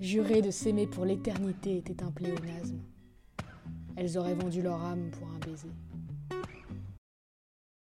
Jurer de s'aimer pour l'éternité était un pléonasme. Elles auraient vendu leur âme pour un baiser.